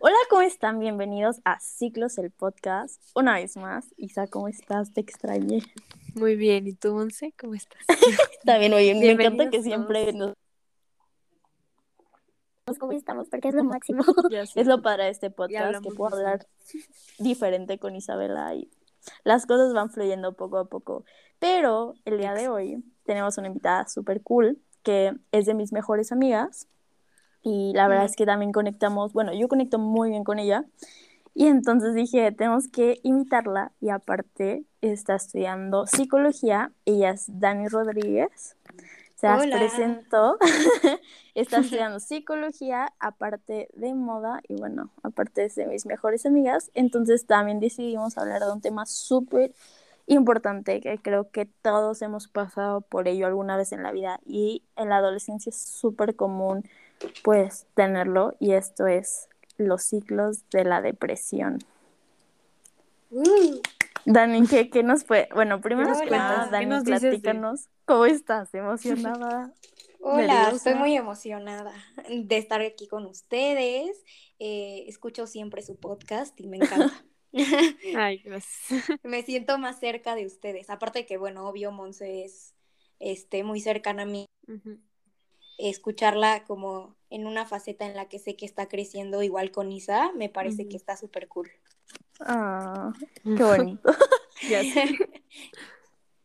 Hola, ¿cómo están? Bienvenidos a Ciclos, el podcast. Una vez más, Isa, ¿cómo estás? Te extrañé. Muy bien, ¿y tú, Monse? ¿Cómo estás? También, oye, me encanta que siempre nos... cómo estamos, porque es lo máximo. Es lo para este podcast, que puedo hablar diferente con Isabela y las cosas van fluyendo poco a poco. Pero el día de hoy tenemos una invitada súper cool, que es de mis mejores amigas. Y la verdad es que también conectamos, bueno, yo conecto muy bien con ella. Y entonces dije, tenemos que invitarla y aparte está estudiando psicología. Ella es Dani Rodríguez. Se las Hola. presentó. está estudiando psicología, aparte de moda y bueno, aparte es de mis mejores amigas. Entonces también decidimos hablar de un tema súper importante que creo que todos hemos pasado por ello alguna vez en la vida y en la adolescencia es súper común pues tenerlo y esto es los ciclos de la depresión. Uh, Dani, ¿qué, qué nos fue? Bueno, primero nos que cuentas? nada, ¿Qué Dani, nos dices platícanos. ¿Cómo estás? ¿Emocionada? hola, Nerviosa. estoy muy emocionada de estar aquí con ustedes. Eh, escucho siempre su podcast y me encanta. Ay, gracias. me siento más cerca de ustedes. Aparte de que, bueno, obvio, Monse es este, muy cercana a mí. Ujú. Escucharla como en una faceta en la que sé que está creciendo igual con Isa, me parece que está súper cool. Ah, qué bonito. Ya sé.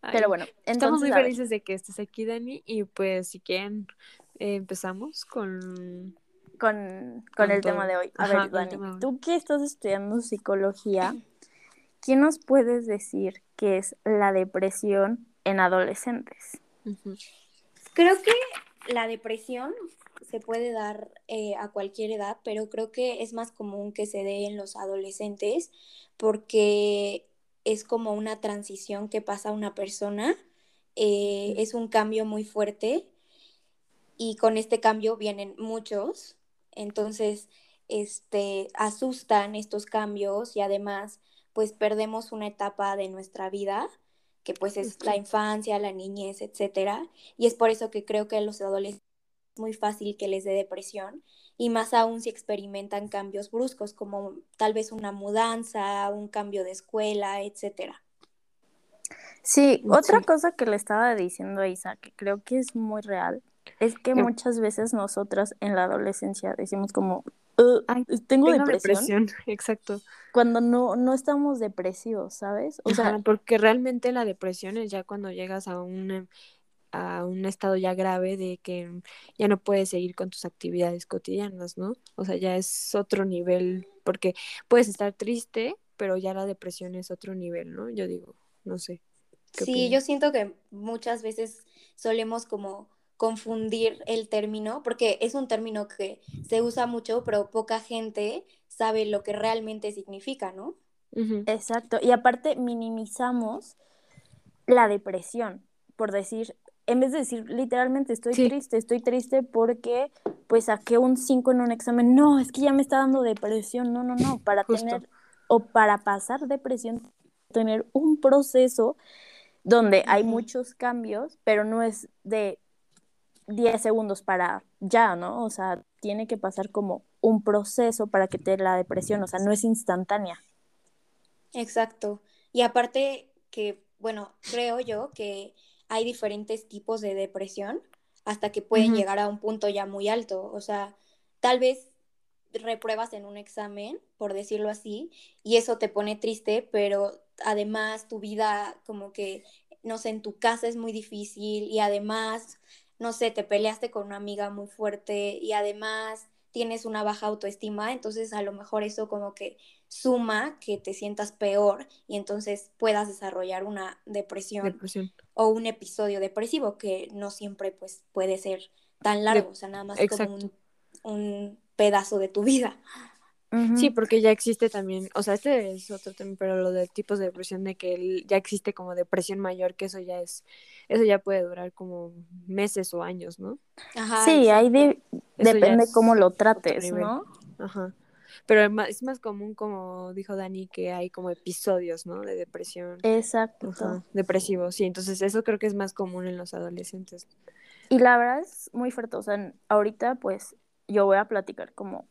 Ay, Pero bueno, Estamos muy felices de que estés aquí, Dani, y pues si quieren eh, empezamos con... con, con Con el todo. tema de hoy. A Ajá, ver, Dani, tema tú que estás estudiando psicología, ¿qué nos puedes decir que es la depresión en adolescentes? Creo que la depresión se puede dar eh, a cualquier edad, pero creo que es más común que se dé en los adolescentes porque es como una transición que pasa una persona, eh, es un cambio muy fuerte y con este cambio vienen muchos, entonces este, asustan estos cambios y además pues perdemos una etapa de nuestra vida que pues es la infancia, la niñez, etcétera, y es por eso que creo que a los adolescentes es muy fácil que les dé depresión y más aún si experimentan cambios bruscos como tal vez una mudanza, un cambio de escuela, etcétera. Sí, otra Sí. cosa que le estaba diciendo a Isa, que creo que es muy real, es que muchas veces nosotras en la adolescencia decimos como, "Uh, Ay, tengo, Tengo depresión, depresión, exacto. cuando no, no estamos depresivos, ¿sabes? O sea, Ajá, porque realmente la depresión es ya cuando llegas a un, a un estado ya grave de que ya no puedes seguir con tus actividades cotidianas, ¿no? O sea, ya es otro nivel, porque puedes estar triste, pero ya la depresión es otro nivel, ¿no? Yo digo, no sé. ¿qué Sí, opinas? yo siento que muchas veces solemos como confundir el término, porque es un término que se usa mucho, pero poca gente sabe lo que realmente significa, ¿no? Exacto. Y aparte minimizamos la depresión, por decir, en vez de decir literalmente estoy Sí. triste, estoy triste porque pues saqué un 5 en un examen, no, es que ya me está dando depresión, no, no, no, para Justo. tener o para pasar depresión, tener un proceso donde hay muchos cambios, pero no es de 10 segundos para ya, ¿no? O sea, tiene que pasar como un proceso para que te dé la depresión, o sea, no es instantánea. Exacto. Y aparte que, bueno, creo yo que hay diferentes tipos de depresión hasta que pueden llegar a un punto ya muy alto. O sea, tal vez repruebas en un examen, por decirlo así, y eso te pone triste, pero además tu vida como que, no sé, en tu casa es muy difícil y además, no sé, te peleaste con una amiga muy fuerte y además tienes una baja autoestima, entonces a lo mejor eso como que suma que te sientas peor y entonces puedas desarrollar una depresión Depresión. o un episodio depresivo que no siempre pues puede ser tan largo, o sea, nada más como un pedazo de tu vida. Sí, porque ya existe también, o sea, este es otro tema, pero lo de tipos de depresión, de que ya existe como depresión mayor, que eso ya es, eso ya puede durar como meses o años, ¿no? Ajá, Sí, ahí de- depende cómo lo trates. ¿no? Ajá. Pero es más, es más común, como dijo Dani, que hay como episodios, ¿no? De depresión. Exacto. Ajá, depresivos, sí. Entonces eso creo que es más común en los adolescentes. Y la verdad es muy fuerte, o sea, ahorita pues yo voy a platicar como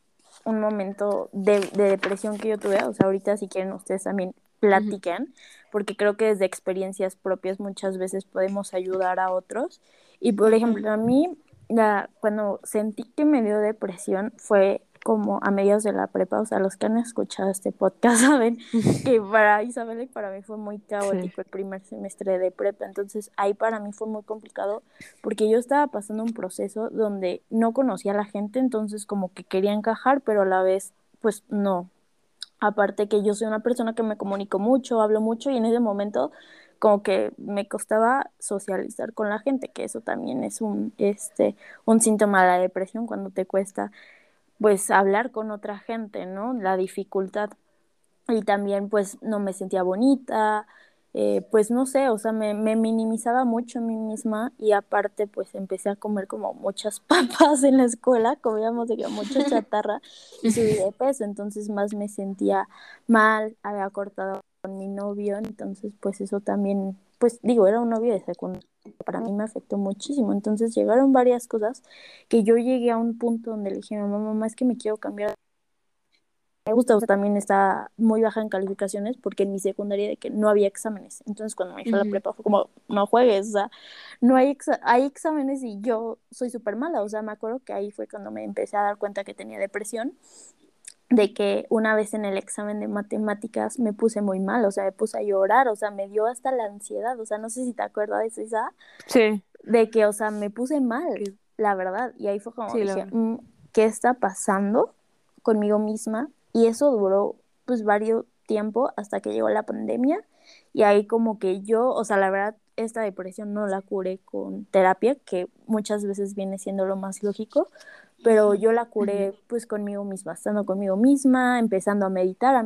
un momento de, de, depresión que yo tuve, o sea, ahorita si quieren ustedes también platiquen, porque creo que desde experiencias propias muchas veces podemos ayudar a otros. Y por ejemplo, a mí, la, cuando sentí que me dio depresión fue como a mediados de la prepa, o sea, los que han escuchado este podcast saben que para Isabel y para mí fue muy caótico el primer semestre de prepa, entonces ahí para mí fue muy complicado porque yo estaba pasando un proceso donde no conocía a la gente, entonces como que quería encajar, pero a la vez pues no. Aparte que yo soy una persona que me comunico mucho, hablo mucho y en ese momento como que me costaba socializar con la gente, que eso también es un, este, un síntoma de la depresión cuando te cuesta pues hablar con otra gente, ¿no? La dificultad. Y también pues no me sentía bonita, eh, pues no sé, o sea, me, me, minimizaba mucho a mí misma y aparte pues empecé a comer como muchas papas en la escuela, comíamos de mucha chatarra y subí de peso, entonces más me sentía mal, había cortado con mi novio, entonces pues eso también, pues digo, era un novio de secundaria para mí me afectó muchísimo. Entonces llegaron varias cosas que yo llegué a un punto donde le dije a mamá, mamá, es que me quiero cambiar. Me gusta, también está muy baja en calificaciones porque en mi secundaria de que no había exámenes. Entonces cuando me fui a la prepa fue como, no juegues, o sea, no hay, hay exámenes y yo soy súper mala. O sea, me acuerdo que ahí fue cuando me empecé a dar cuenta que tenía depresión de que una vez en el examen de matemáticas me puse muy mal, o sea, me puse a llorar, o sea, me dio hasta la ansiedad, o sea, no sé si te acuerdas de eso, Isa. Sí. De que, o sea, me puse mal, la verdad, y ahí fue como dije, mm, ¿qué está pasando conmigo misma? Y eso duró, pues, varios tiempo hasta que llegó la pandemia, y ahí como que yo, o sea, la verdad, esta depresión no la curé con terapia, que muchas veces viene siendo lo más lógico, pero yo la curé pues conmigo misma, estando conmigo misma, empezando a meditar a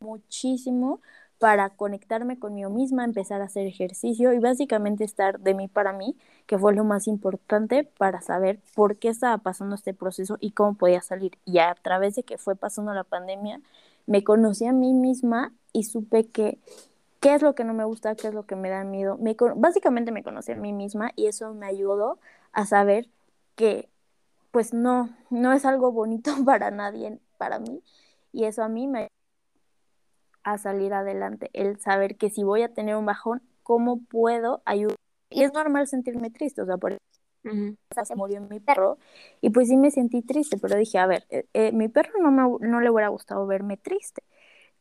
muchísimo para conectarme conmigo misma, empezar a hacer ejercicio y básicamente estar de mí para mí, que fue lo más importante para saber por qué estaba pasando este proceso y cómo podía salir. Y a través de que fue pasando la pandemia, me conocí a mí misma y supe que qué es lo que no me gusta, qué es lo que me da miedo. Me, básicamente me conocí a mí misma y eso me ayudó a saber que pues no, no es algo bonito para nadie, para mí. Y eso a mí me a salir adelante, el saber que si voy a tener un bajón, ¿cómo puedo ayudar? Y es normal sentirme triste, o sea, por eso se murió mi perro y pues sí me sentí triste, pero dije, a ver, eh, eh, mi perro no, me, no le hubiera gustado verme triste.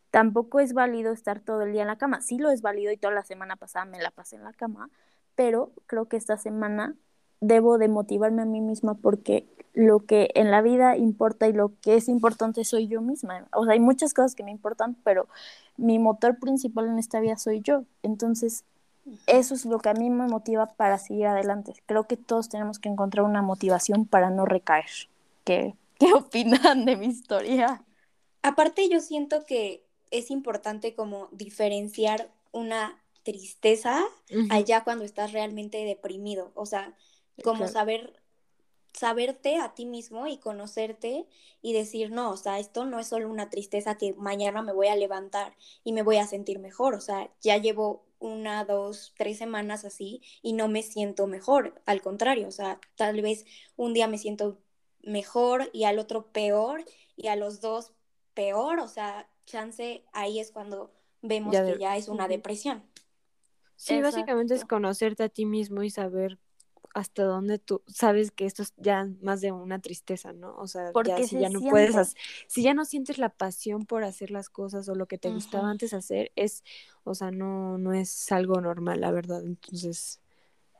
Tampoco es válido estar todo el día en la cama. Sí lo es válido y toda la semana pasada me la pasé en la cama, pero creo que esta semana debo de motivarme a mí misma porque lo que en la vida importa y lo que es importante soy yo misma. O sea, hay muchas cosas que me importan, pero mi motor principal en esta vida soy yo. Entonces, eso es lo que a mí me motiva para seguir adelante. Creo que todos tenemos que encontrar una motivación para no recaer. ¿Qué, qué opinan de mi historia? Aparte, yo siento que es importante como diferenciar una tristeza allá cuando estás realmente deprimido. O sea, como saber saberte a ti mismo y conocerte y decir, no, o sea, esto no es solo una tristeza que mañana me voy a levantar y me voy a sentir mejor, o sea, ya llevo una, dos, tres semanas así y no me siento mejor, al contrario, o sea, tal vez un día me siento mejor y al otro peor y a los dos peor, o sea, chance ahí es cuando vemos que ya es una depresión. Sí, básicamente es conocerte a ti mismo y saber hasta dónde tú sabes que esto es ya más de una tristeza, ¿no? O sea, ya si ya no puedes, si ya no sientes la pasión por hacer las cosas o lo que te gustaba antes hacer, es, o sea, no, no es algo normal, la verdad. Entonces,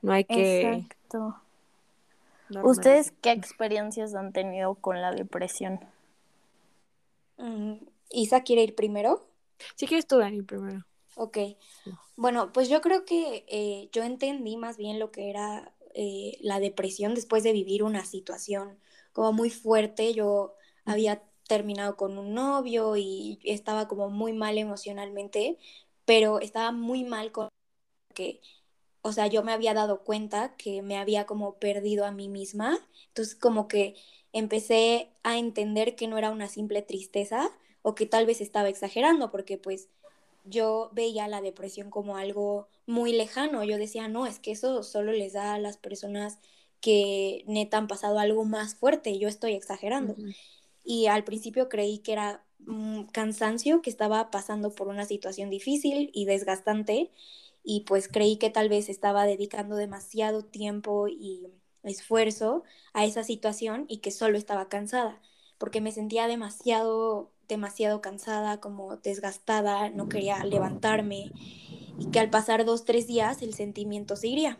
no hay que... Exacto. ¿Ustedes qué experiencias han tenido con la depresión? Mm, ¿Isa quiere ir primero? Sí, quieres tú, Dani, primero. Ok. Bueno, pues yo creo que eh, yo entendí más bien lo que era eh, la depresión después de vivir una situación como muy fuerte. Yo había terminado con un novio y estaba como muy mal emocionalmente, pero estaba muy mal con que, o sea, yo me había dado cuenta que me había como perdido a mí misma. Entonces como que empecé a entender que no era una simple tristeza o que tal vez estaba exagerando porque pues yo veía la depresión como algo muy lejano. Yo decía, no, es que eso solo les da a las personas que neta han pasado algo más fuerte. Yo estoy exagerando. y al principio creí que era un cansancio, que estaba pasando por una situación difícil y desgastante y pues creí que tal vez estaba dedicando demasiado tiempo y esfuerzo a esa situación y que solo estaba cansada, porque me sentía demasiado, demasiado cansada, como desgastada, no quería levantarme y que al pasar dos, tres días el sentimiento se iría.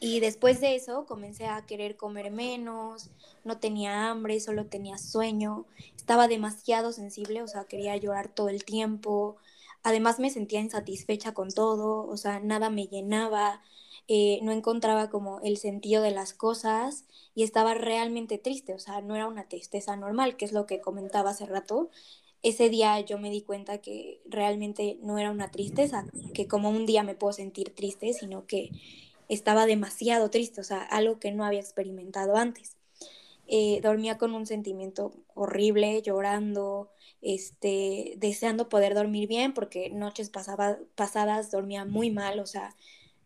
Y después de eso comencé a querer comer menos, no tenía hambre, solo tenía sueño, estaba demasiado sensible, o sea, quería llorar todo el tiempo. Además me sentía insatisfecha con todo, o sea, nada me llenaba, eh, no encontraba como el sentido de las cosas y estaba realmente triste, o sea, no era una tristeza normal, que es lo que comentaba hace rato. Ese día yo me di cuenta que realmente no era una tristeza, que como un día me puedo sentir triste, sino que estaba demasiado triste, o sea, algo que no había experimentado antes. Eh, dormía con un sentimiento horrible, llorando, este, deseando poder dormir bien, porque noches pasaba, pasadas dormía muy mal, o sea,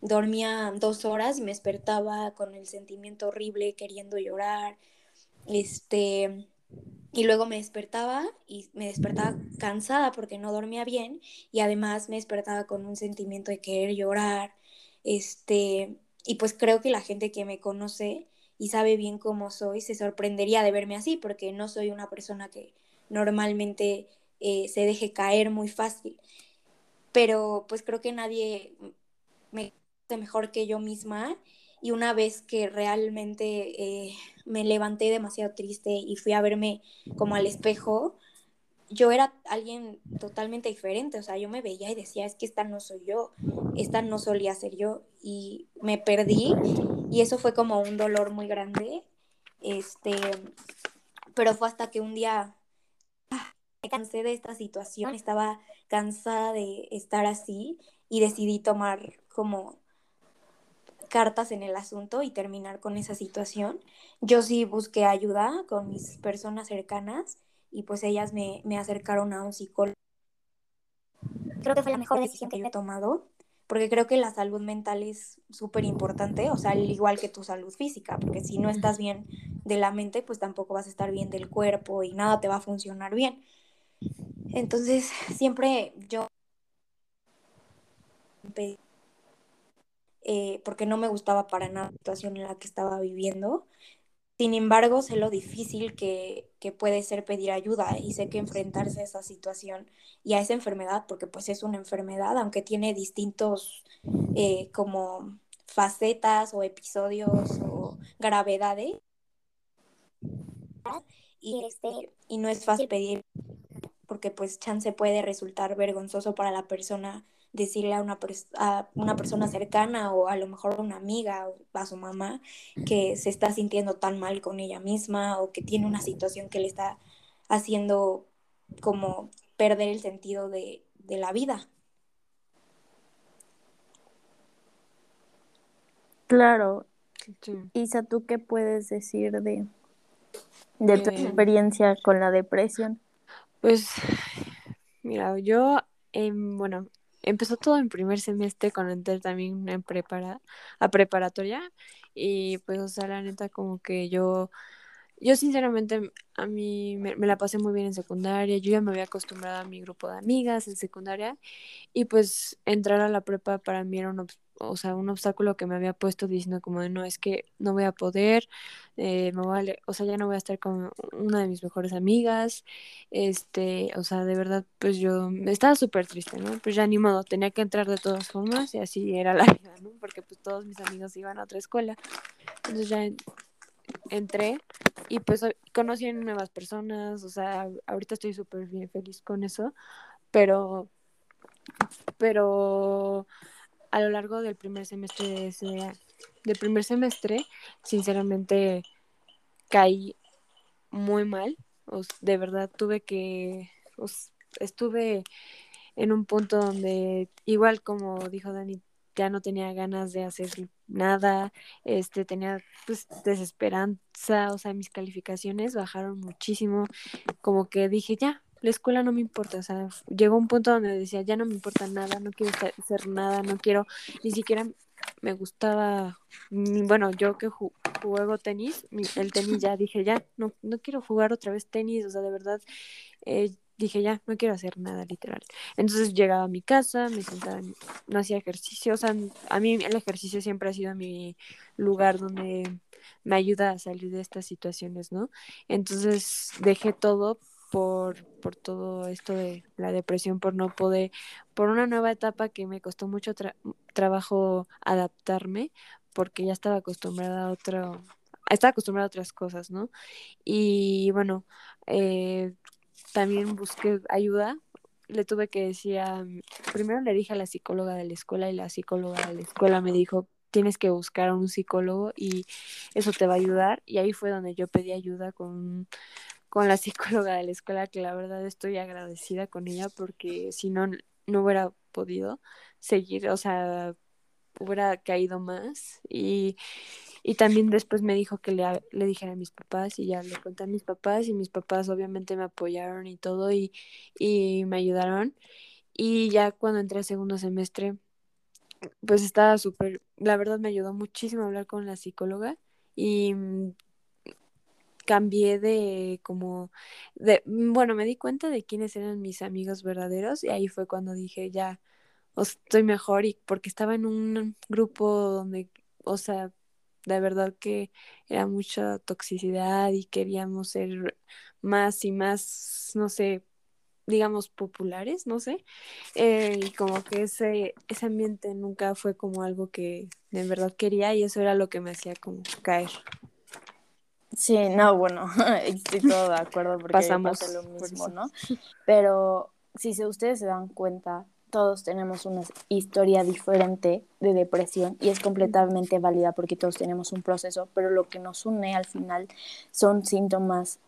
dormía dos horas y me despertaba con el sentimiento horrible, queriendo llorar, este, y luego me despertaba y me despertaba cansada porque no dormía bien y además me despertaba con un sentimiento de querer llorar, este, y pues creo que la gente que me conoce y sabe bien cómo soy se sorprendería de verme así, porque no soy una persona que normalmente eh, se deje caer muy fácil. Pero pues creo que nadie me mejor que yo misma. Y una vez que realmente eh, me levanté demasiado triste y fui a verme como al espejo, yo era alguien totalmente diferente, o sea, yo me veía y decía, es que esta no soy yo, esta no solía ser yo, y me perdí, y eso fue como un dolor muy grande, este, pero fue hasta que un día me cansé de esta situación, estaba cansada de estar así, y decidí tomar como cartas en el asunto y terminar con esa situación. Yo sí busqué ayuda con mis personas cercanas y pues ellas me, me acercaron a un psicólogo. Creo que fue la mejor decisión que yo he tomado, porque creo que la salud mental es súper importante, o sea, al igual que tu salud física, porque si no estás bien de la mente, pues tampoco vas a estar bien del cuerpo y nada te va a funcionar bien. Entonces, siempre yo eh, porque no me gustaba para nada la situación en la que estaba viviendo. Sin embargo, sé lo difícil que, puede ser pedir ayuda y sé que enfrentarse a esa situación y a esa enfermedad, porque pues es una enfermedad, aunque tiene distintos eh, como facetas o episodios o gravedades. Y, este, y no es fácil pedir, porque pues chance puede resultar vergonzoso para la persona decirle a una, a una persona cercana o a lo mejor a una amiga o a su mamá que se está sintiendo tan mal con ella misma o que tiene una situación que le está haciendo como perder el sentido de, la vida. Claro. Isa, ¿tú qué puedes decir de, de tu eh, experiencia con la depresión? Pues, mira, yo, bueno, empezó todo en primer semestre con entrar también en prepara, a preparatoria y pues o sea la neta como que yo yo sinceramente a mí me, la pasé muy bien en secundaria, yo ya me había acostumbrado a mi grupo de amigas en secundaria y pues entrar a la prepa para mí era un, o sea, un obstáculo que me había puesto diciendo como de no, es que no voy a poder, eh, me voy o sea, ya no voy a estar con una de mis mejores amigas, este, o sea, de verdad, pues yo estaba súper triste, ¿no? Pues ya ni modo, tenía que entrar de todas formas y así era la vida, ¿no? Porque pues todos mis amigos iban a otra escuela. Entonces ya entré y pues conocí nuevas personas, o sea, ahorita estoy súper bien feliz con eso, pero, pero a lo largo del primer semestre de ese, del primer semestre, sinceramente caí muy mal. de verdad tuve que, estuve en un punto donde, igual como dijo Dani, ya no tenía ganas de hacer nada, este, tenía pues desesperanza, o sea, mis calificaciones bajaron muchísimo, como que dije, ya, la escuela no me importa, o sea, llegó un punto donde decía, ya no me importa nada, no quiero hacer nada, no quiero, ni siquiera me gustaba, bueno, yo que juego tenis, el tenis ya dije, ya, no, no quiero jugar otra vez tenis, o sea, de verdad, eh, dije, ya, no quiero hacer nada, literal. Entonces llegaba a mi casa, me sentaba, no hacía ejercicio, o sea, a mí el ejercicio siempre ha sido mi lugar donde me ayuda a salir de estas situaciones, ¿no? Entonces dejé todo por, por todo esto de la depresión, por no poder, por una nueva etapa que me costó mucho trabajo adaptarme, porque ya estaba acostumbrada a otro, estaba acostumbrada a otras cosas, ¿no? Y bueno, eh, también busqué ayuda. Le tuve que decir, primero le dije a la psicóloga de la escuela y la psicóloga de la escuela me dijo, tienes que buscar a un psicólogo y eso te va a ayudar. Y ahí fue donde yo pedí ayuda con, con la psicóloga de la escuela, que la verdad estoy agradecida con ella porque si no, no hubiera podido seguir, o sea, hubiera caído más. Y, y también después me dijo que le, le dijera a mis papás y ya le conté a mis papás y mis papás obviamente me apoyaron y todo y, y me ayudaron. Y ya cuando entré a segundo semestre, pues estaba súper, la verdad me ayudó muchísimo hablar con la psicóloga y mm, cambié de como de mm, bueno me di cuenta de quiénes eran mis amigos verdaderos y ahí fue cuando dije ya estoy mejor y porque estaba en un grupo donde o sea de verdad que era mucha toxicidad y queríamos ser más y más no sé digamos, populares, no sé, eh, y como que ese, ese ambiente nunca fue como algo que de verdad quería y eso era lo que me hacía como caer. Sí, no, bueno, estoy todo de acuerdo porque Pasamos lo mismo, ¿no? Pero si ustedes se dan cuenta, todos tenemos una historia diferente de depresión y es completamente válida porque todos tenemos un proceso, pero lo que nos une al final son síntomas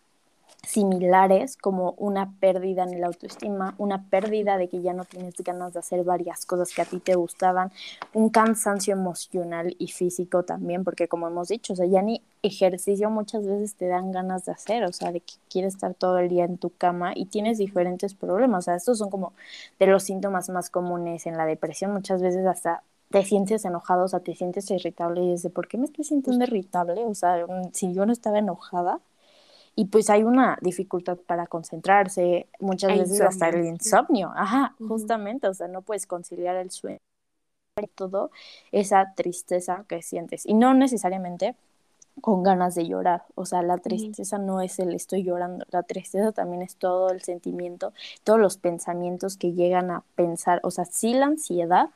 similares como una pérdida en el autoestima, una pérdida de que ya no tienes ganas de hacer varias cosas que a ti te gustaban, un cansancio emocional y físico también, porque como hemos dicho, o sea, ya ni ejercicio muchas veces te dan ganas de hacer, o sea, de que quieres estar todo el día en tu cama y tienes diferentes problemas, o sea, estos son como de los síntomas más comunes en la depresión, muchas veces hasta te sientes enojado, o sea, te sientes irritable y dices, ¿por qué me estoy sintiendo irritable? O sea, si yo no estaba enojada, y pues hay una dificultad para concentrarse, muchas veces hasta el insomnio, ajá, justamente, o sea, no puedes conciliar el sueño y todo esa tristeza que sientes y no necesariamente con ganas de llorar, o sea, la tristeza no es el estoy llorando, la tristeza también es todo el sentimiento, todos los pensamientos que llegan a pensar, o sea, sí la ansiedad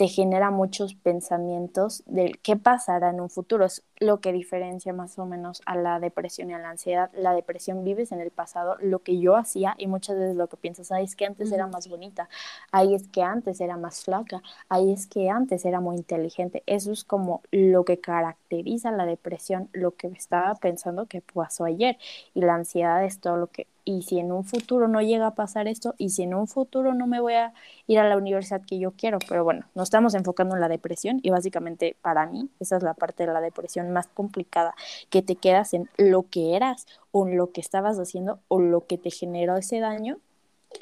te genera muchos pensamientos de qué pasará en un futuro. Es lo que diferencia más o menos a la depresión y a la ansiedad. La depresión vives en el pasado, lo que yo hacía y muchas veces lo que piensas, ahí es que antes era más bonita, ahí es que antes era más flaca, ahí es que antes era muy inteligente. Eso es como lo que caracteriza la depresión, lo que estaba pensando que pasó ayer y la ansiedad es todo lo que y si en un futuro no llega a pasar esto, y si en un futuro no me voy a ir a la universidad que yo quiero, pero bueno, nos estamos enfocando en la depresión y básicamente para mí esa es la parte de la depresión más complicada, que te quedas en lo que eras o en lo que estabas haciendo o lo que te generó ese daño,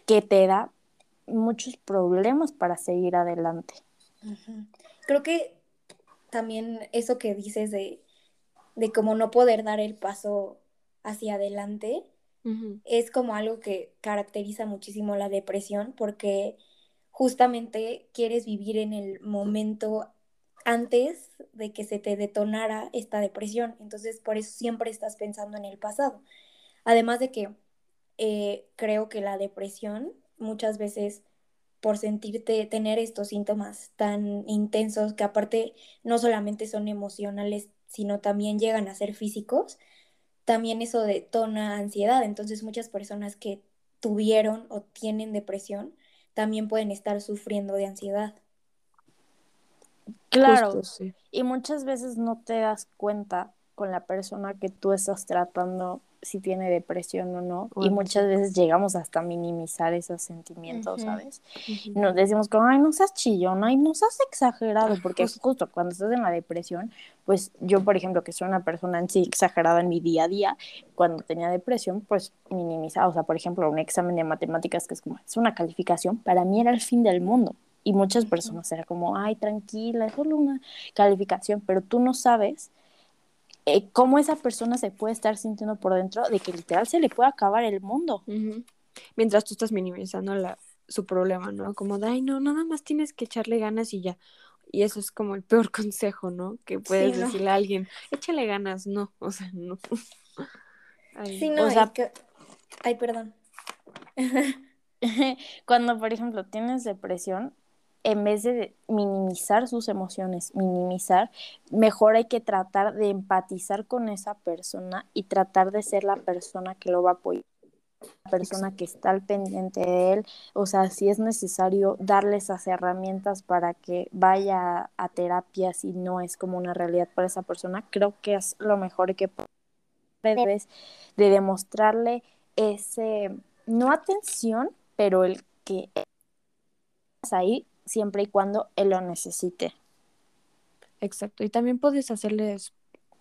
que te da muchos problemas para seguir adelante. Creo que también eso que dices de, de cómo no poder dar el paso hacia adelante, es como algo que caracteriza muchísimo la depresión porque justamente quieres vivir en el momento antes de que se te detonara esta depresión. Entonces, por eso siempre estás pensando en el pasado. Además de que eh, creo que la depresión muchas veces por sentirte tener estos síntomas tan intensos que aparte no solamente son emocionales, sino también llegan a ser físicos, también eso detona ansiedad. Entonces muchas personas que tuvieron o tienen depresión también pueden estar sufriendo de ansiedad. Claro, y muchas veces no te das cuenta con la persona que tú estás tratando si tiene depresión o no. y muchas veces llegamos hasta minimizar esos sentimientos, ¿sabes? Nos decimos como, ay, no seas chillón, ay, no seas exagerado, porque justo cuando estás en la depresión, pues yo, por ejemplo, que soy una persona en sí exagerada en mi día a día, cuando tenía depresión, pues minimizaba, o sea, por ejemplo, un examen de matemáticas que es como, es una calificación, para mí era el fin del mundo. Y muchas personas era como, ay, tranquila, es solo una calificación, pero tú no sabes eh, cómo esa persona se puede estar sintiendo por dentro de que literal se le puede acabar el mundo. Mientras tú estás minimizando la, su problema, ¿no? Como de, ay, no, nada más tienes que echarle ganas y ya. Y eso es como el peor consejo, ¿no? Que puedes decirle a alguien, échale ganas, no, o sea, no. sí, no, o sea, que... Ay, perdón. Cuando, por ejemplo, tienes depresión, en vez de minimizar sus emociones, minimizar, mejor hay que tratar de empatizar con esa persona y tratar de ser la persona que lo va a apoyar, la persona que está al pendiente de él, o sea, si es necesario darle esas herramientas para que vaya a terapia si no es como una realidad para esa persona, creo que es lo mejor que debes de demostrarle ese, no atención, pero el que ahí siempre y cuando él lo necesite. Exacto, y también puedes hacerles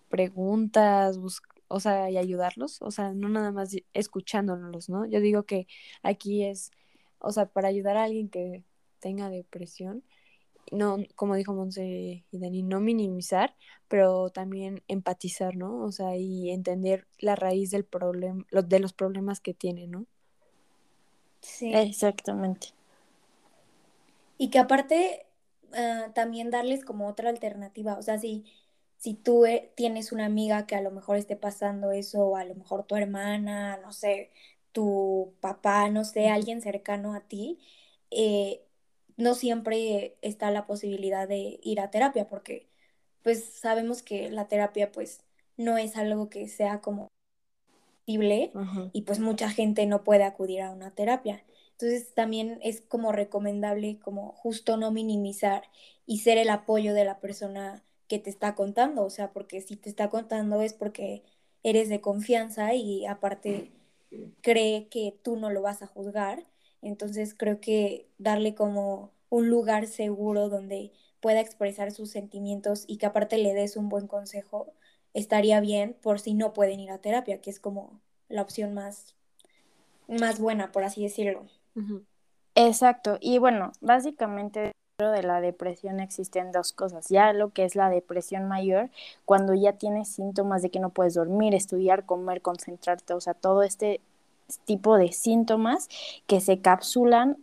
preguntas, o sea, y ayudarlos, o sea, no nada más escuchándolos, ¿no? Yo digo que aquí es, o sea, para ayudar a alguien que tenga depresión, no, como dijo Monse y Dani, no minimizar, pero también empatizar, ¿no? O sea, y entender la raíz del problema, de los problemas que tiene, ¿no? Sí. Exactamente. Y que aparte ah, también darles como otra alternativa, o sea, si, si tú eh, tienes una amiga que a lo mejor esté pasando eso, o a lo mejor tu hermana, no sé, tu papá, no sé, alguien cercano a ti, eh, no siempre está la posibilidad de ir a terapia, porque pues sabemos que la terapia pues no es algo que sea como posible y pues mucha gente no puede acudir a una terapia. Entonces también es como recomendable como justo no minimizar y ser el apoyo de la persona que te está contando, o sea, porque si te está contando es porque eres de confianza y aparte cree que tú no lo vas a juzgar. Entonces creo que darle como un lugar seguro donde pueda expresar sus sentimientos y que aparte le des un buen consejo estaría bien por si no pueden ir a terapia, que es como la opción más, más buena, por así decirlo. Exacto. Y bueno, básicamente dentro de la depresión existen dos cosas. Ya lo que es la depresión mayor, cuando ya tienes síntomas de que no puedes dormir, estudiar, comer, concentrarte, o sea, todo este tipo de síntomas que se capsulan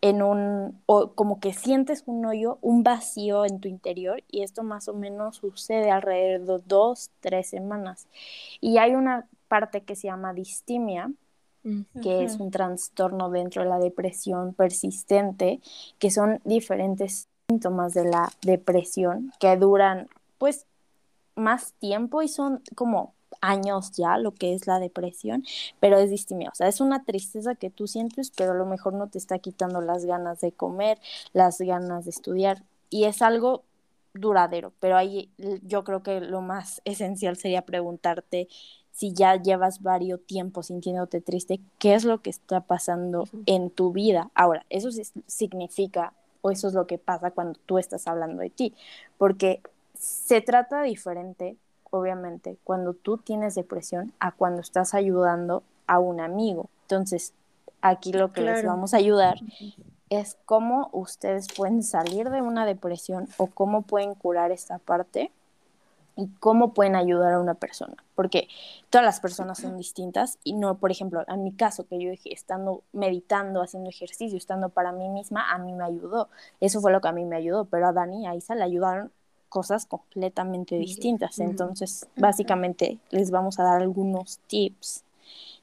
en un, o como que sientes un hoyo, un vacío en tu interior y esto más o menos sucede alrededor de dos, tres semanas. Y hay una parte que se llama distimia, que es un trastorno dentro de la depresión persistente, que son diferentes síntomas de la depresión que duran pues más tiempo y son como años ya lo que es la depresión, pero es distinto. O sea, es una tristeza que tú sientes, pero a lo mejor no te está quitando las ganas de comer, las ganas de estudiar. Y es algo duradero, pero ahí yo creo que lo más esencial sería preguntarte si ya llevas varios tiempos sintiéndote triste, ¿qué es lo que está pasando en tu vida? Ahora, eso significa, o eso es lo que pasa cuando tú estás hablando de ti, porque se trata diferente, obviamente, cuando tú tienes depresión a cuando estás ayudando a un amigo. Entonces, aquí lo que les vamos a ayudar es cómo ustedes pueden salir de una depresión o cómo pueden curar esta parte y cómo pueden ayudar a una persona, porque todas las personas son distintas y no, por ejemplo, en mi caso que yo dije, estando meditando, haciendo ejercicio, estando para mí misma, a mí me ayudó, eso fue lo que a mí me ayudó, pero a Dani y a Isa le ayudaron cosas completamente distintas, entonces básicamente les vamos a dar algunos tips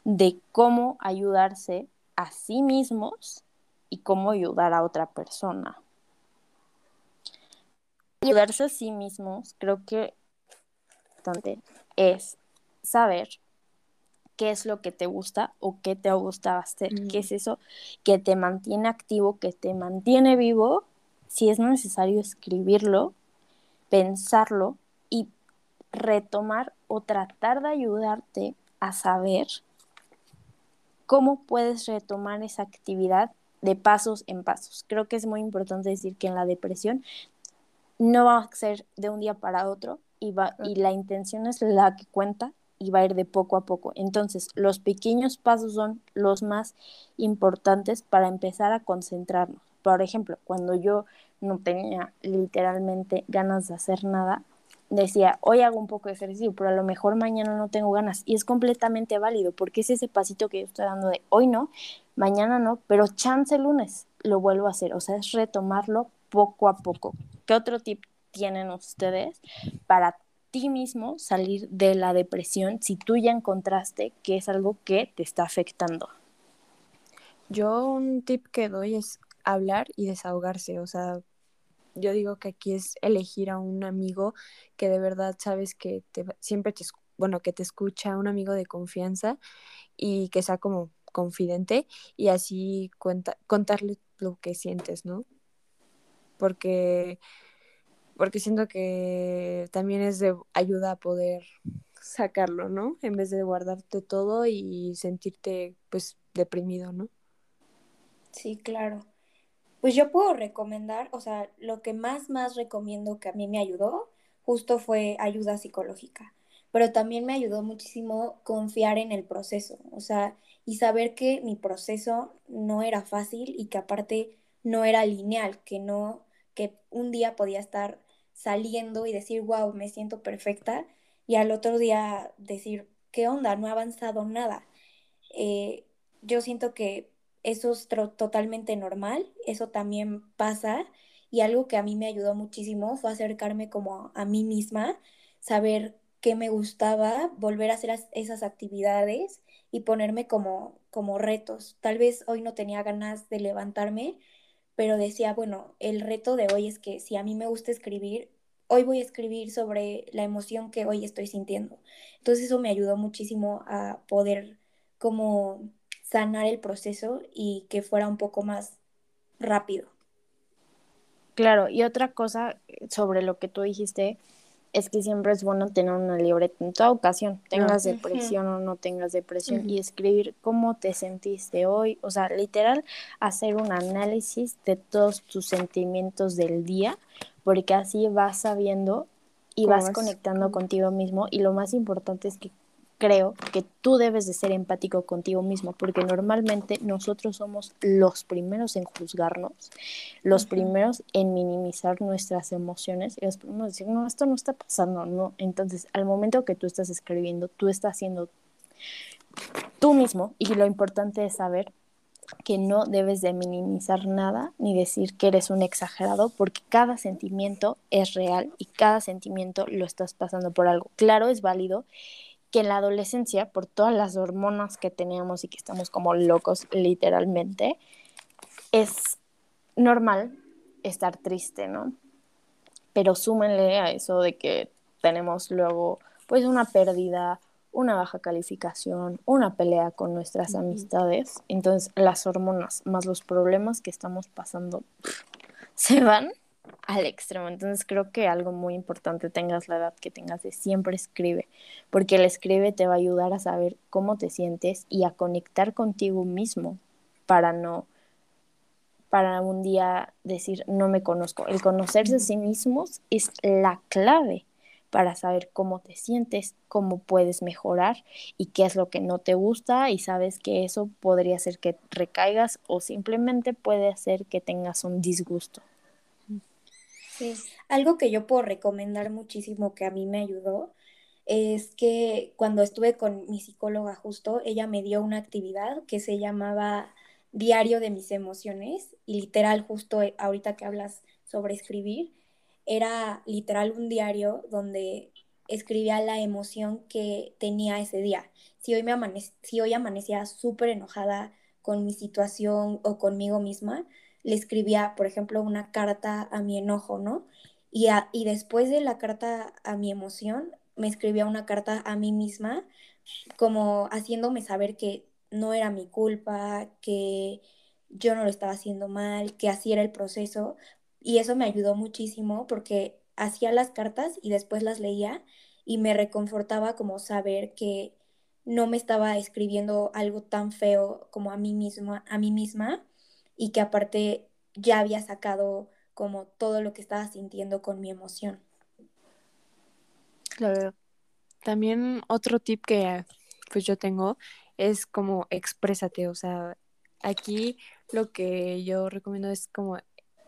de cómo ayudarse a sí mismos y cómo ayudar a otra persona. Ayudarse a sí mismos, creo que es saber qué es lo que te gusta o qué te gusta hacer, qué es eso que te mantiene activo, que te mantiene vivo, si es necesario escribirlo, pensarlo y retomar o tratar de ayudarte a saber cómo puedes retomar esa actividad de pasos en pasos. Creo que es muy importante decir que en la depresión no va a ser de un día para otro, y, va, y la intención es la que cuenta y va a ir de poco a poco. Entonces, los pequeños pasos son los más importantes para empezar a concentrarnos. Por ejemplo, cuando yo no tenía literalmente ganas de hacer nada, decía, hoy hago un poco de ejercicio, pero a lo mejor mañana no tengo ganas. Y es completamente válido, porque es ese pasito que yo estoy dando de hoy no, mañana no, pero chance el lunes lo vuelvo a hacer. O sea, es retomarlo poco a poco. ¿Qué otro tip tienen ustedes para ti mismo salir de la depresión si tú ya encontraste que es algo que te está afectando? Yo un tip que doy es hablar y desahogarse, o sea, yo digo que aquí es elegir a un amigo que de verdad sabes que te, siempre te, bueno, que te escucha, un amigo de confianza y que sea como confidente y así cuenta, contarle lo que sientes, ¿no? Porque, porque siento que también es de ayuda a poder sacarlo, ¿no? En vez de guardarte todo y sentirte pues deprimido, ¿no? Sí, claro. Pues yo puedo recomendar, o sea, lo que más, más recomiendo que a mí me ayudó, justo fue ayuda psicológica, pero también me ayudó muchísimo confiar en el proceso, o sea, y saber que mi proceso no era fácil y que aparte no era lineal, que no, que un día podía estar saliendo y decir, wow, me siento perfecta, y al otro día decir, ¿qué onda? No ha avanzado nada. Eh, yo siento que eso es totalmente normal, eso también pasa y algo que a mí me ayudó muchísimo fue acercarme como a, mí misma, saber qué me gustaba, volver a hacer esas actividades y ponerme como, como retos. Tal vez hoy no tenía ganas de levantarme, pero decía, bueno, el reto de hoy es que si a mí me gusta escribir, hoy voy a escribir sobre la emoción que hoy estoy sintiendo. Entonces eso me ayudó muchísimo a poder como sanar el proceso y que fuera un poco más rápido. Claro, y otra cosa sobre lo que tú dijiste es que siempre es bueno tener una libreta en toda ocasión, tengas depresión o no tengas depresión, y escribir cómo te sentiste hoy, o sea, literal, hacer un análisis de todos tus sentimientos del día, porque así vas sabiendo y vas conectando contigo mismo, y lo más importante es que creo que tú debes de ser empático contigo mismo, porque normalmente nosotros somos los primeros en juzgarnos, los primeros en minimizar nuestras emociones y los primeros en decir, no, esto no está pasando, no. Entonces, al momento que tú estás escribiendo, tú estás siendo tú mismo y lo importante es saber que no debes de minimizar nada ni decir que eres un exagerado porque cada sentimiento es real y cada sentimiento lo estás pasando por algo. Claro, es válido que en la adolescencia, por todas las hormonas que teníamos y que estamos como locos literalmente, es normal estar triste, ¿no? Pero súmenle a eso de que tenemos luego pues una pérdida, una baja calificación, una pelea con nuestras amistades. Entonces las hormonas más los problemas que estamos pasando se van al extremo. Entonces creo que algo muy importante tengas la edad que tengas de siempre escribe, porque el escribe te va a ayudar a saber cómo te sientes y a conectar contigo mismo para no para un día decir no me conozco. El conocerse a sí mismos es la clave para saber cómo te sientes, cómo puedes mejorar y qué es lo que no te gusta y sabes que eso podría hacer que recaigas o simplemente puede hacer que tengas un disgusto. Sí, algo que yo puedo recomendar muchísimo que a mí me ayudó es que cuando estuve con mi psicóloga justo, ella me dio una actividad que se llamaba Diario de mis emociones y literal justo ahorita que hablas sobre escribir, era literal un diario donde escribía la emoción que tenía ese día. Si hoy, me si hoy amanecía súper enojada con mi situación o conmigo misma, le escribía, por ejemplo, una carta a mi enojo, ¿no? Y, y después de la carta a mi emoción, me escribía una carta a mí misma, como haciéndome saber que no era mi culpa, que yo no lo estaba haciendo mal, que así era el proceso. Y eso me ayudó muchísimo porque hacía las cartas y después las leía y me reconfortaba como saber que no me estaba escribiendo algo tan feo como a mí misma, a mí misma y que aparte ya había sacado como todo lo que estaba sintiendo con mi emoción. Claro. También otro tip que pues yo tengo es como exprésate, o sea, aquí lo que yo recomiendo es como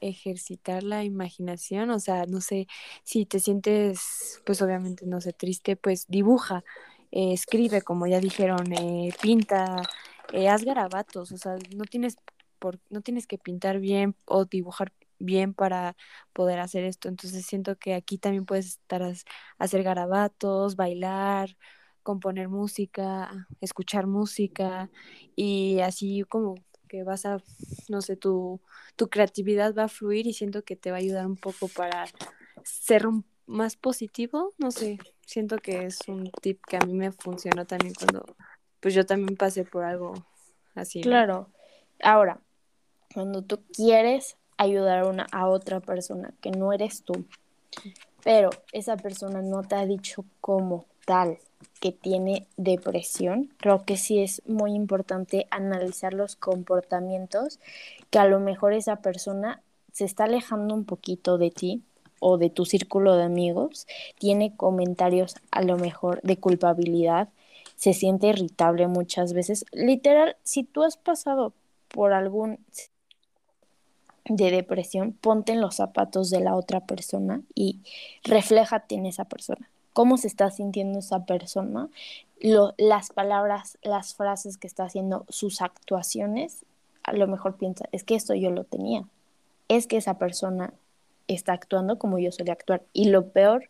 ejercitar la imaginación, o sea, no sé, si te sientes, pues obviamente, no sé, triste, pues dibuja, eh, escribe, como ya dijeron, eh, pinta, eh, haz garabatos, o sea, no tienes, por, no tienes que pintar bien o dibujar bien para poder hacer esto, entonces siento que aquí también puedes estar a hacer garabatos, bailar, componer música, escuchar música y así como que vas a, no sé, tu, tu creatividad va a fluir y siento que te va a ayudar un poco para ser más positivo, no sé, siento que es un tip que a mí me funcionó también cuando, pues yo también pasé por algo así. Claro. Ahora, cuando tú quieres ayudar a, una, a otra persona que no eres tú, pero esa persona no te ha dicho cómo tal, que tiene depresión, creo que sí es muy importante analizar los comportamientos que a lo mejor esa persona se está alejando un poquito de ti o de tu círculo de amigos, tiene comentarios a lo mejor de culpabilidad, se siente irritable muchas veces. Literal, si tú has pasado por algún de depresión, ponte en los zapatos de la otra persona y refléjate en esa persona. Cómo se está sintiendo esa persona, las palabras, las frases que está haciendo, sus actuaciones, a lo mejor piensa, es que esto yo lo tenía, es que esa persona está actuando como yo solía actuar. Y lo peor,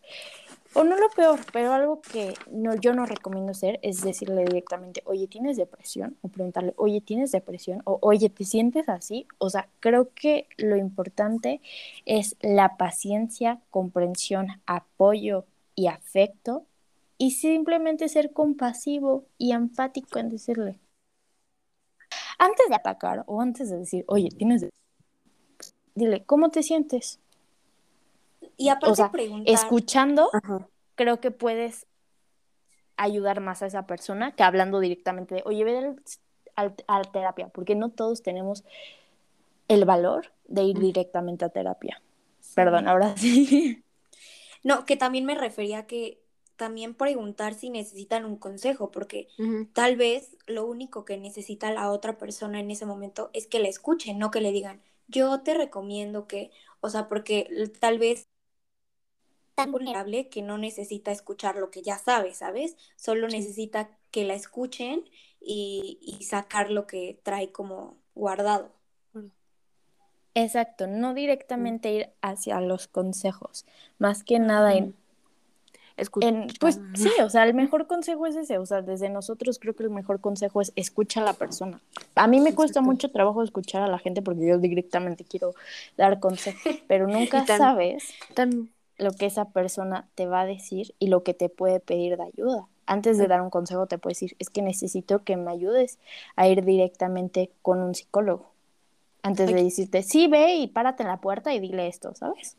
o no lo peor, pero algo que no, yo no recomiendo hacer es decirle directamente, oye, ¿tienes depresión? O preguntarle, oye, ¿tienes depresión? O oye, ¿te sientes así? O sea, creo que lo importante es la paciencia, comprensión, apoyo, y afecto y simplemente ser compasivo y empático en decirle. Antes de atacar o antes de decir, oye, tienes... Dile, ¿cómo te sientes? Y aparte preguntar... escuchando, creo que puedes ayudar más a esa persona que hablando directamente de, oye, ve a la terapia, porque no todos tenemos el valor de ir directamente a terapia. Perdón, ahora sí. No, que también me refería a que también preguntar si necesitan un consejo, porque tal vez lo único que necesita la otra persona en ese momento es que le escuchen, no que le digan, yo te recomiendo que, o sea, porque tal vez tan vulnerable que no necesita escuchar lo que ya sabe, ¿sabes? Solo necesita que la escuchen y, y sacar lo que trae como guardado. Exacto, no directamente ir hacia los consejos, más que nada en, en, pues sí, o sea, el mejor consejo es ese, o sea, desde nosotros creo que el mejor consejo es escucha a la persona. A mí me cuesta mucho trabajo escuchar a la gente porque yo directamente quiero dar consejos, pero nunca sabes lo que esa persona te va a decir y lo que te puede pedir de ayuda. Antes de dar un consejo te puede decir, es que necesito que me ayudes a ir directamente con un psicólogo antes de decirte, sí, ve y párate en la puerta y dile esto, ¿sabes?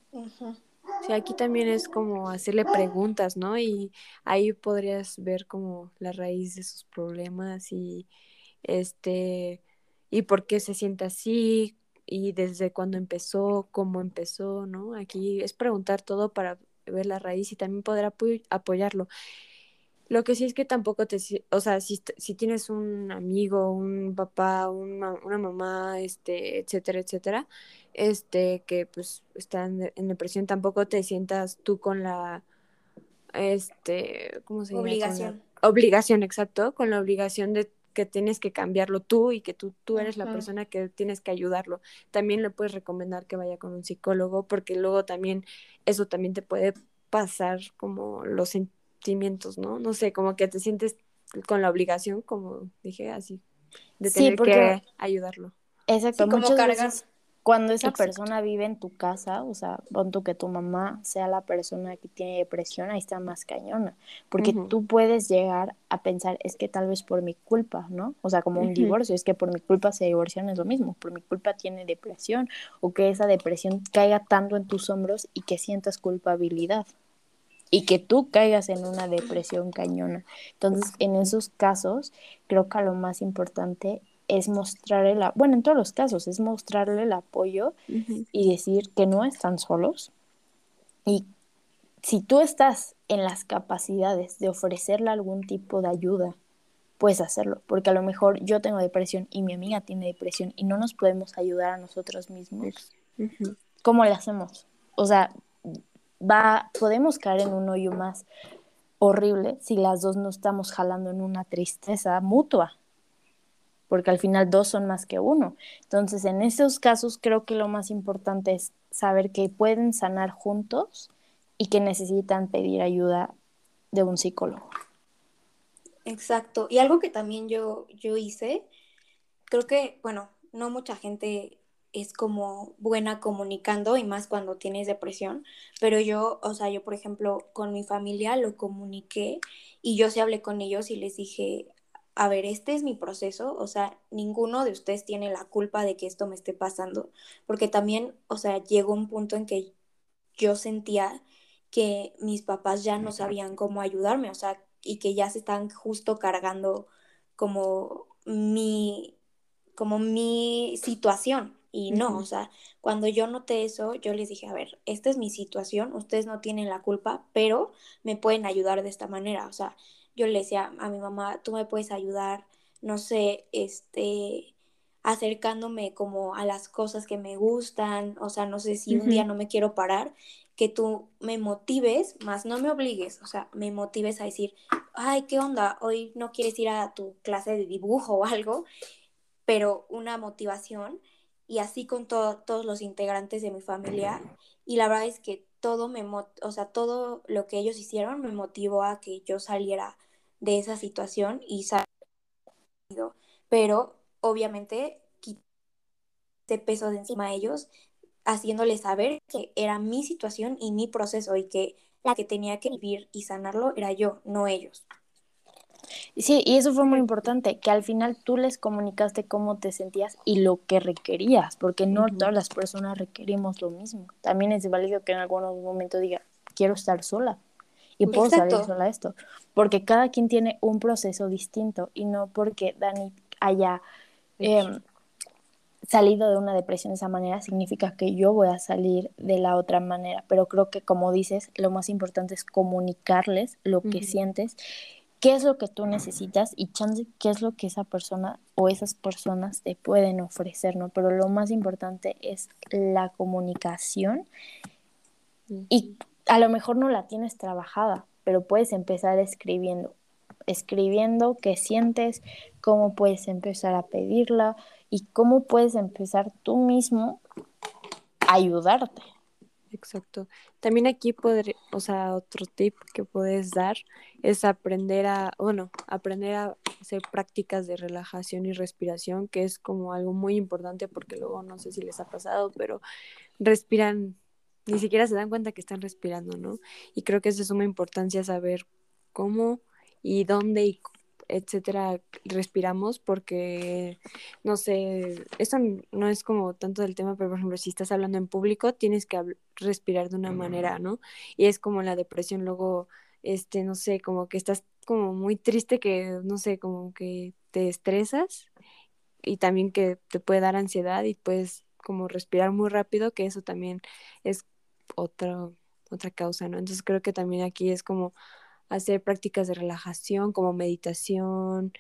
Sí, aquí también es como hacerle preguntas, ¿no? Y ahí podrías ver como la raíz de sus problemas y este y por qué se siente así y desde cuándo empezó, cómo empezó, ¿no? Aquí es preguntar todo para ver la raíz y también poder apoyarlo. Lo que sí es que tampoco te, o sea, si, si tienes un amigo, un papá, una, una mamá, este, etcétera, etcétera, este, que pues están en depresión, tampoco te sientas tú con la, este, ¿cómo se llama? Obligación. Obligación, exacto, con la obligación de que tienes que cambiarlo tú y que tú, tú eres la persona que tienes que ayudarlo. También le puedes recomendar que vaya con un psicólogo porque luego también eso también te puede pasar como los sentimientos, ¿no? No sé, como que te sientes con la obligación, como dije, así, de tener que ayudarlo. Exacto, como cargas. Cuando esa persona vive en tu casa, o sea, pon tú que tu mamá sea la persona que tiene depresión, ahí está más cañona, porque tú puedes llegar a pensar, es que tal vez por mi culpa, ¿no? O sea, como un divorcio, es que por mi culpa se divorcian, es lo mismo, por mi culpa tiene depresión, o que esa depresión caiga tanto en tus hombros y que sientas culpabilidad y que tú caigas en una depresión cañona. Entonces, en esos casos, creo que lo más importante es mostrarle la, bueno, en todos los casos, es mostrarle el apoyo y decir que no están solos. Y si tú estás en las capacidades de ofrecerle algún tipo de ayuda, puedes hacerlo, porque a lo mejor yo tengo depresión y mi amiga tiene depresión y no nos podemos ayudar a nosotros mismos ¿Cómo le hacemos? O sea, va, podemos caer en un hoyo más horrible si las dos no estamos jalando en una tristeza mutua, porque al final dos son más que uno. Entonces, en esos casos creo que lo más importante es saber que pueden sanar juntos y que necesitan pedir ayuda de un psicólogo. Exacto. Y algo que también yo, yo hice, creo que, bueno, no mucha gente es como buena comunicando y más cuando tienes depresión, pero yo, o sea, yo por ejemplo con mi familia lo comuniqué y yo sí hablé con ellos y les dije, a ver, este es mi proceso, o sea, ninguno de ustedes tiene la culpa de que esto me esté pasando, porque también, o sea, llegó un punto en que yo sentía que mis papás ya no sabían cómo ayudarme, o sea, y que ya se están justo cargando como mi, como mi situación. Y no, o sea, cuando yo noté eso, yo les dije, a ver, esta es mi situación, ustedes no tienen la culpa, pero me pueden ayudar de esta manera. O sea, yo le decía a mi mamá, tú me puedes ayudar, no sé, este, acercándome como a las cosas que me gustan, o sea, no sé si un día no me quiero parar, que tú me motives, más no me obligues, o sea, me motives a decir, ay, ¿qué onda? Hoy no quieres ir a tu clase de dibujo o algo, pero una motivación y así con todos los integrantes de mi familia y la verdad es que todo me, o sea, todo lo que ellos hicieron me motivó a que yo saliera de esa situación y salido, pero obviamente quité peso de encima de ellos haciéndoles saber que era mi situación y mi proceso y que la que tenía que vivir y sanarlo era yo, no ellos. Sí, y eso fue muy importante, que al final tú les comunicaste cómo te sentías y lo que requerías, porque no todas las personas requerimos lo mismo. También es válido que en algún momento diga, quiero estar sola y puedo salir sola esto, porque cada quien tiene un proceso distinto y no porque Dani haya salido de una depresión de esa manera significa que yo voy a salir de la otra manera. Pero creo que, como dices, lo más importante es comunicarles lo que sientes, qué es lo que tú necesitas y chance qué es lo que esa persona o esas personas te pueden ofrecer, ¿no? Pero lo más importante es la comunicación y a lo mejor no la tienes trabajada, pero puedes empezar escribiendo, escribiendo qué sientes, cómo puedes empezar a pedirla y cómo puedes empezar tú mismo a ayudarte. Exacto. También aquí podría, o sea, otro tip que puedes dar es aprender a, bueno, aprender a hacer prácticas de relajación y respiración, que es como algo muy importante porque luego no sé si les ha pasado, pero respiran, ni siquiera se dan cuenta que están respirando, ¿no? Y creo que es de suma importancia saber cómo y dónde y etcétera, respiramos porque, no sé, eso no es como tanto del tema, pero por ejemplo, si estás hablando en público, tienes que respirar de una manera, ¿no? Y es como la depresión, luego, este, no sé, como que estás como muy triste que, no sé, como que te estresas y también que te puede dar ansiedad y puedes como respirar muy rápido, que eso también es otra, otra causa, ¿no? Entonces creo que también aquí es como hacer prácticas de relajación como meditación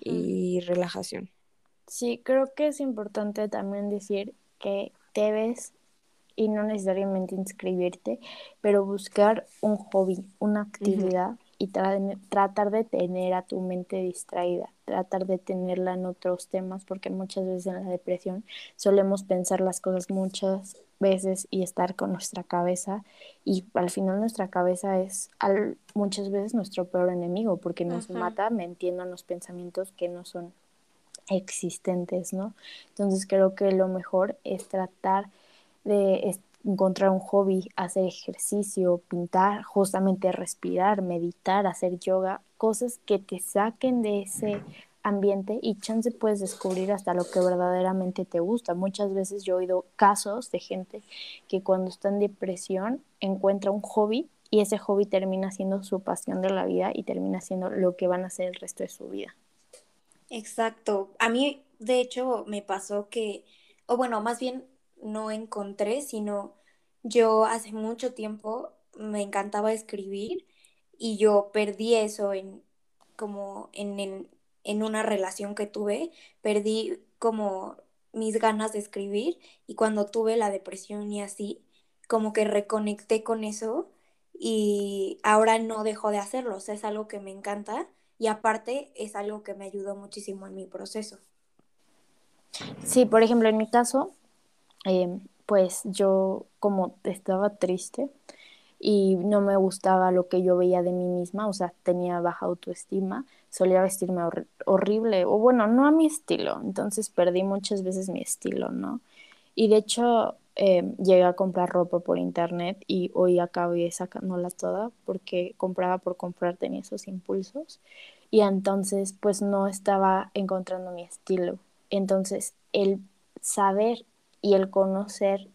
y relajación. Sí, creo que es importante también decir que debes, y no necesariamente inscribirte, pero buscar un hobby, una actividad y tratar de tener a tu mente distraída, tratar de tenerla en otros temas, porque muchas veces en la depresión solemos pensar las cosas muchas veces y estar con nuestra cabeza y al final nuestra cabeza es al, muchas veces nuestro peor enemigo porque nos mata metiendo en los pensamientos que no son existentes, ¿no? Entonces creo que lo mejor es tratar de encontrar un hobby, hacer ejercicio, pintar, justamente respirar, meditar, hacer yoga, cosas que te saquen de ese ambiente y chance puedes descubrir hasta lo que verdaderamente te gusta. Muchas veces yo he oído casos de gente que cuando está en depresión encuentra un hobby y ese hobby termina siendo su pasión de la vida y termina siendo lo que van a hacer el resto de su vida. Exacto. A mí, de hecho, me pasó que, o bueno, más bien no encontré, sino yo hace mucho tiempo me encantaba escribir y yo perdí eso en como en, en, en una relación que tuve, perdí como mis ganas de escribir y cuando tuve la depresión y así, como que reconecté con eso y ahora no dejo de hacerlo, o sea, es algo que me encanta y aparte es algo que me ayudó muchísimo en mi proceso. Sí, por ejemplo, en mi caso, eh, pues yo como estaba triste y no me gustaba lo que yo veía de mí misma, o sea, tenía baja autoestima, solía vestirme horrible, o bueno, no a mi estilo, entonces perdí muchas veces mi estilo, ¿no? Y de hecho eh, llegué a comprar ropa por internet y hoy acabé sacándola toda porque compraba por comprar, tenía esos impulsos y entonces pues no estaba encontrando mi estilo. Entonces el saber y el conocer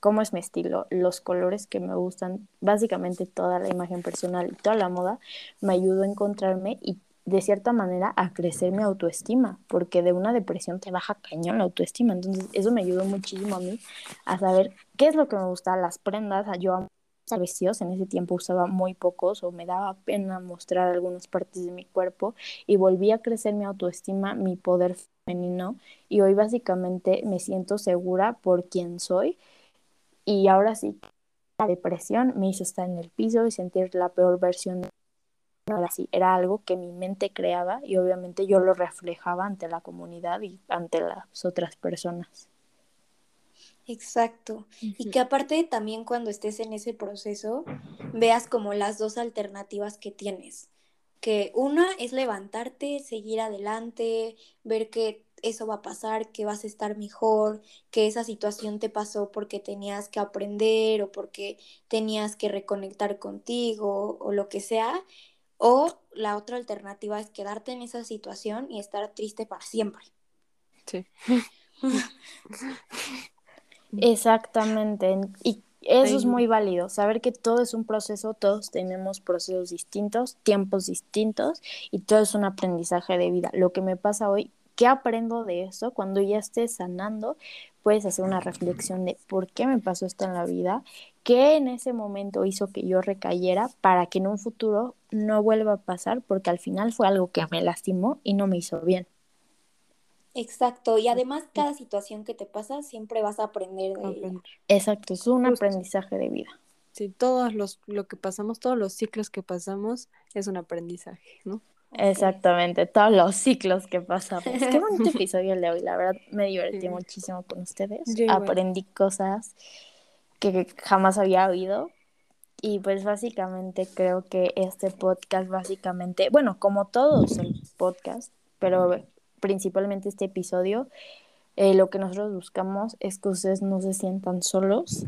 cómo es mi estilo, los colores que me gustan, básicamente toda la imagen personal y toda la moda, me ayudó a encontrarme y de cierta manera a crecer mi autoestima, porque de una depresión te baja cañón la autoestima. Entonces, eso me ayudó muchísimo a mí a saber qué es lo que me gusta, las prendas. Yo vestidos, en ese tiempo usaba muy pocos o me daba pena mostrar algunas partes de mi cuerpo y volví a crecer mi autoestima, mi poder femenino y hoy básicamente me siento segura por quien soy y ahora sí, la depresión me hizo estar en el piso y sentir la peor versión de ahora sí, era algo que mi mente creaba y obviamente yo lo reflejaba ante la comunidad y ante las otras personas. Exacto. Y que aparte también cuando estés en ese proceso, veas como las dos alternativas que tienes. Que una es levantarte, seguir adelante, ver que eso va a pasar, que vas a estar mejor, que esa situación te pasó porque tenías que aprender o porque tenías que reconectar contigo o lo que sea. O la otra alternativa es quedarte en esa situación y estar triste para siempre. Sí. Exactamente. Y eso es muy válido, saber que todo es un proceso, todos tenemos procesos distintos, tiempos distintos y todo es un aprendizaje de vida. Lo que me pasa hoy, ¿qué aprendo de eso? Cuando ya estés sanando, puedes hacer una reflexión de por qué me pasó esto en la vida, qué en ese momento hizo que yo recayera para que en un futuro no vuelva a pasar, porque al final fue algo que me lastimó y no me hizo bien. Exacto, y además cada situación que te pasa siempre vas a aprender de Exacto, es un aprendizaje de vida. Sí, todos los, lo que pasamos, todos los ciclos que pasamos es un aprendizaje, ¿no? Exactamente, todos los ciclos que pasamos. Qué bonito episodio el de hoy, la verdad me divertí muchísimo con ustedes. Aprendí cosas que jamás había oído. Y pues básicamente creo que este podcast básicamente, bueno, como todos el podcast, pero principalmente este episodio, eh, lo que nosotros buscamos es que ustedes no se sientan solos,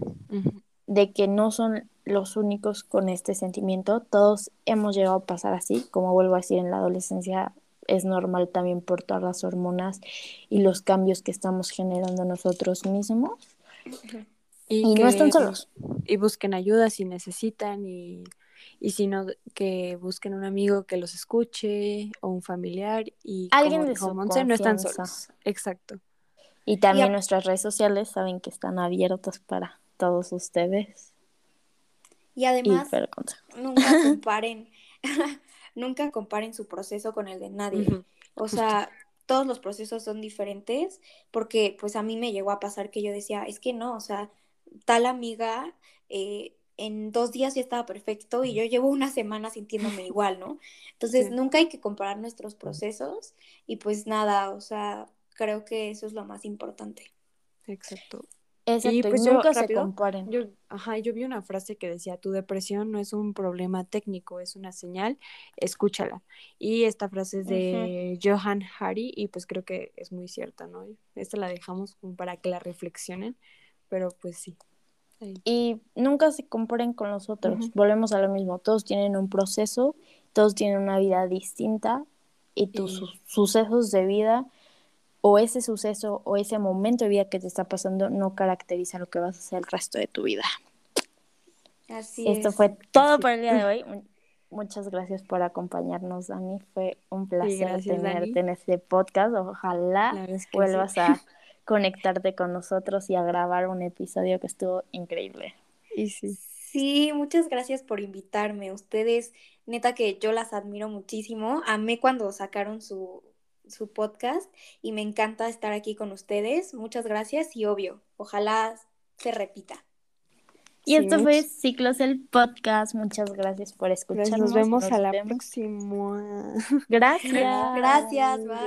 de que no son los únicos con este sentimiento, todos hemos llegado a pasar así, como vuelvo a decir, en la adolescencia es normal también por todas las hormonas y los cambios que estamos generando nosotros mismos. Y, no están solos. Y busquen ayuda si necesitan y y si no, que busquen un amigo que los escuche o un familiar y alguien de su Monse, no están solos. Exacto. Y también nuestras redes sociales saben que están abiertas para todos ustedes. Y además, nunca comparen, nunca comparen su proceso con el de nadie. O sea, todos los procesos son diferentes porque pues a mí me llegó a pasar que yo decía, es que no, o sea, tal amiga eh, en dos días ya estaba perfecto y yo llevo una semana sintiéndome igual, ¿no? Entonces, nunca hay que comparar nuestros procesos y pues nada, o sea, creo que eso es lo más importante. Exacto. Exacto, y pues nunca se comparen. Yo, ajá, yo vi una frase que decía, tu depresión no es un problema técnico, es una señal, escúchala. Y esta frase es de Johan Hari y pues creo que es muy cierta, ¿no? Esta la dejamos como para que la reflexionen, pero pues sí. Y nunca se comparen con los otros. Volvemos a lo mismo. Todos tienen un proceso, todos tienen una vida distinta y tus sucesos de vida o ese suceso o ese momento de vida que te está pasando no caracteriza lo que vas a hacer el resto de tu vida. Así Esto fue todo por el día de hoy. Muchas gracias por acompañarnos, Dani. Fue un placer tenerte en este podcast. Ojalá vuelvas a conectarte con nosotros y a grabar un episodio que estuvo increíble. Y sí. Sí, muchas gracias por invitarme. Ustedes, neta que yo las admiro muchísimo. Amé cuando sacaron su su podcast y me encanta estar aquí con ustedes. Muchas gracias y obvio, ojalá se repita. Y esto fue Ciclos el Podcast. Muchas gracias por escucharnos. Nos vemos a la próxima. Gracias. Gracias. Bye.